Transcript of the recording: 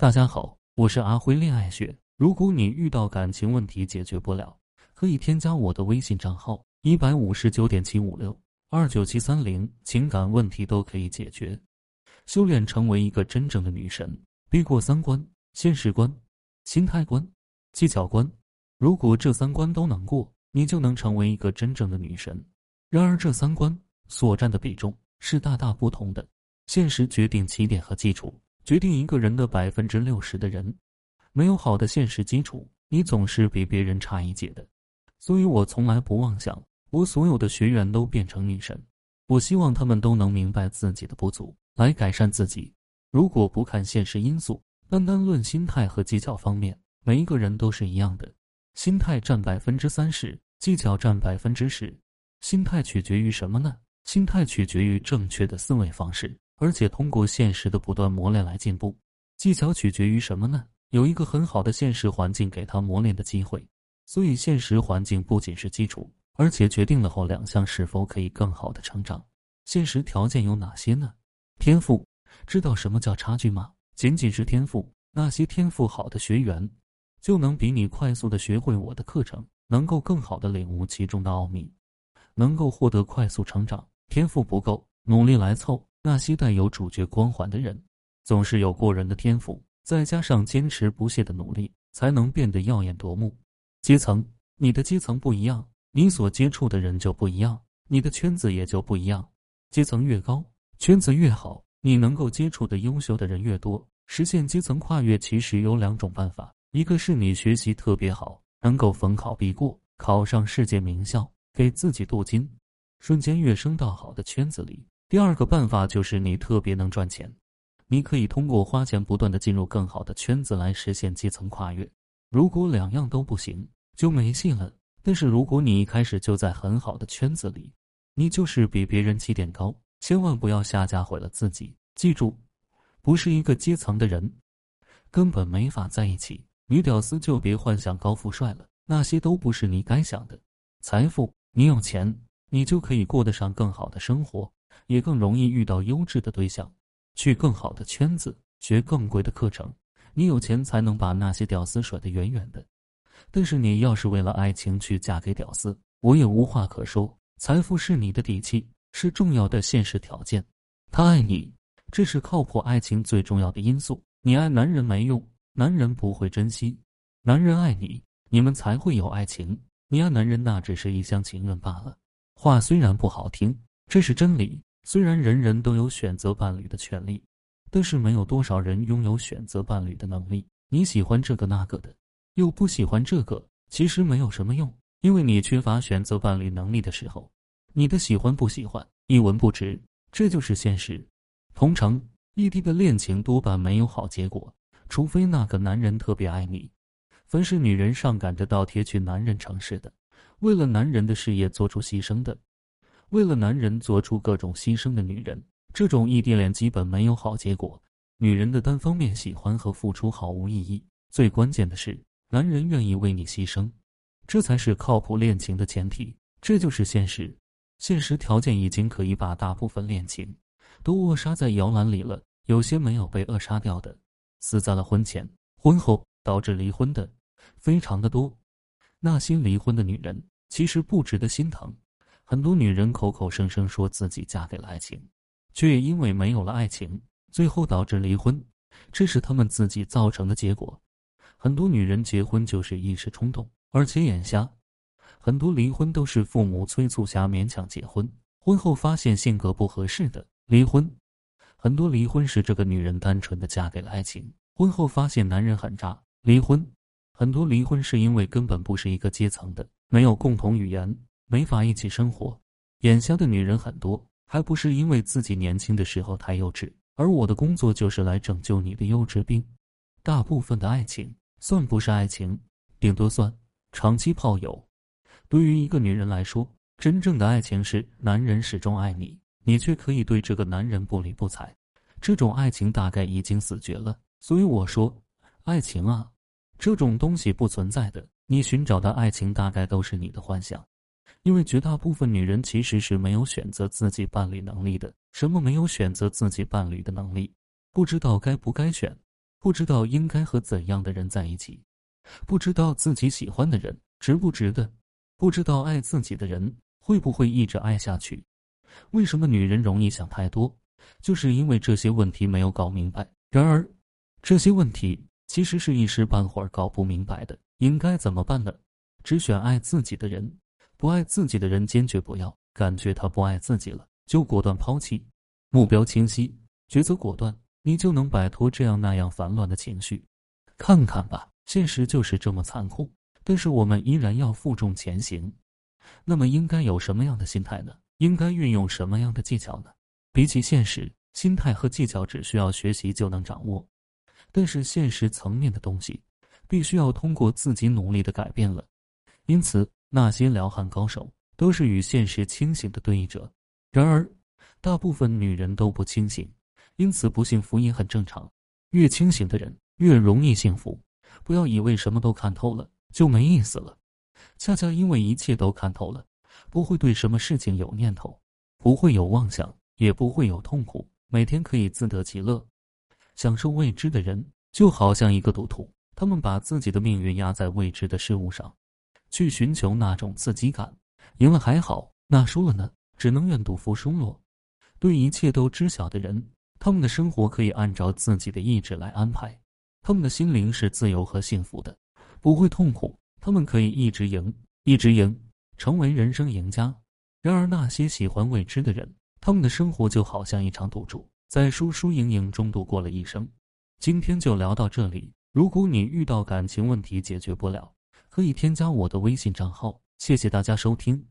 大家好，我是阿辉恋爱学。如果你遇到感情问题解决不了，可以添加我的微信账号一百五十九点七五六二九七三零，情感问题都可以解决。修炼成为一个真正的女神，必过三关：现实关、心态关、技巧关。如果这三关都能过，你就能成为一个真正的女神。然而，这三关所占的比重是大大不同的。现实决定起点和基础。决定一个人的百分之六十的人，没有好的现实基础，你总是比别人差一截的。所以我从来不妄想我所有的学员都变成女神，我希望他们都能明白自己的不足，来改善自己。如果不看现实因素，单单论心态和技巧方面，每一个人都是一样的。心态占百分之三十，技巧占百分之十。心态取决于什么呢？心态取决于正确的思维方式。而且通过现实的不断磨练来进步，技巧取决于什么呢？有一个很好的现实环境给他磨练的机会。所以现实环境不仅是基础，而且决定了后两项是否可以更好的成长。现实条件有哪些呢？天赋，知道什么叫差距吗？仅仅是天赋，那些天赋好的学员，就能比你快速的学会我的课程，能够更好的领悟其中的奥秘，能够获得快速成长。天赋不够，努力来凑。那些带有主角光环的人，总是有过人的天赋，再加上坚持不懈的努力，才能变得耀眼夺目。阶层，你的阶层不一样，你所接触的人就不一样，你的圈子也就不一样。阶层越高，圈子越好，你能够接触的优秀的人越多。实现阶层跨越，其实有两种办法：一个是你学习特别好，能够逢考必过，考上世界名校，给自己镀金，瞬间跃升到好的圈子里。第二个办法就是你特别能赚钱，你可以通过花钱不断的进入更好的圈子来实现阶层跨越。如果两样都不行，就没戏了。但是如果你一开始就在很好的圈子里，你就是比别人起点高，千万不要下架毁了自己。记住，不是一个阶层的人，根本没法在一起。女屌丝就别幻想高富帅了，那些都不是你该想的。财富，你有钱，你就可以过得上更好的生活。也更容易遇到优质的对象，去更好的圈子，学更贵的课程。你有钱才能把那些屌丝甩得远远的。但是你要是为了爱情去嫁给屌丝，我也无话可说。财富是你的底气，是重要的现实条件。他爱你，这是靠谱爱情最重要的因素。你爱男人没用，男人不会珍惜。男人爱你，你们才会有爱情。你爱男人，那只是一厢情愿罢了。话虽然不好听，这是真理。虽然人人都有选择伴侣的权利，但是没有多少人拥有选择伴侣的能力。你喜欢这个那个的，又不喜欢这个，其实没有什么用，因为你缺乏选择伴侣能力的时候，你的喜欢不喜欢一文不值，这就是现实。同城异地的恋情多半没有好结果，除非那个男人特别爱你。凡是女人上赶着倒贴去男人城市的，为了男人的事业做出牺牲的。为了男人做出各种牺牲的女人，这种异地恋基本没有好结果。女人的单方面喜欢和付出毫无意义。最关键的是，男人愿意为你牺牲，这才是靠谱恋情的前提。这就是现实。现实条件已经可以把大部分恋情都扼杀在摇篮里了。有些没有被扼杀掉的，死在了婚前、婚后，导致离婚的非常的多。那些离婚的女人其实不值得心疼。很多女人口口声声说自己嫁给了爱情，却也因为没有了爱情，最后导致离婚，这是他们自己造成的结果。很多女人结婚就是一时冲动，而且眼瞎。很多离婚都是父母催促下勉强结婚，婚后发现性格不合适的离婚。很多离婚是这个女人单纯的嫁给了爱情，婚后发现男人很渣离婚。很多离婚是因为根本不是一个阶层的，没有共同语言。没法一起生活，眼瞎的女人很多，还不是因为自己年轻的时候太幼稚。而我的工作就是来拯救你的幼稚病。大部分的爱情算不是爱情，顶多算长期炮友。对于一个女人来说，真正的爱情是男人始终爱你，你却可以对这个男人不理不睬。这种爱情大概已经死绝了。所以我说，爱情啊，这种东西不存在的。你寻找的爱情大概都是你的幻想。因为绝大部分女人其实是没有选择自己伴侣能力的。什么没有选择自己伴侣的能力？不知道该不该选。不知道应该和怎样的人在一起，不知道自己喜欢的人值不值得，不知道爱自己的人会不会一直爱下去。为什么女人容易想太多？就是因为这些问题没有搞明白。然而，这些问题其实是一时半会儿搞不明白的。应该怎么办呢？只选爱自己的人，不爱自己的人坚决不要。感觉他不爱自己了，就果断抛弃。目标清晰，抉择果断，你就能摆脱这样那样烦乱的情绪。看看吧，现实就是这么残酷，但是我们依然要负重前行。那么应该有什么样的心态呢？应该运用什么样的技巧呢？比起现实，心态和技巧只需要学习就能掌握，但是现实层面的东西，必须要通过自己努力的改变了。因此，那些撩汉高手都是与现实清醒的对弈者。然而，大部分女人都不清醒，因此不幸福也很正常。越清醒的人越容易幸福。不要以为什么都看透了就没意思了，恰恰因为一切都看透了，不会对什么事情有念头，不会有妄想。也不会有痛苦，每天可以自得其乐，享受未知的人就好像一个赌徒，他们把自己的命运压在未知的事物上，去寻求那种刺激感。赢了还好，那输了呢？只能愿赌服输落。对一切都知晓的人，他们的生活可以按照自己的意志来安排，他们的心灵是自由和幸福的，不会痛苦。他们可以一直赢，一直赢，成为人生赢家。然而那些喜欢未知的人。他们的生活就好像一场赌注，在输输赢赢中度过了一生。今天就聊到这里。如果你遇到感情问题解决不了，可以添加我的微信账号。谢谢大家收听。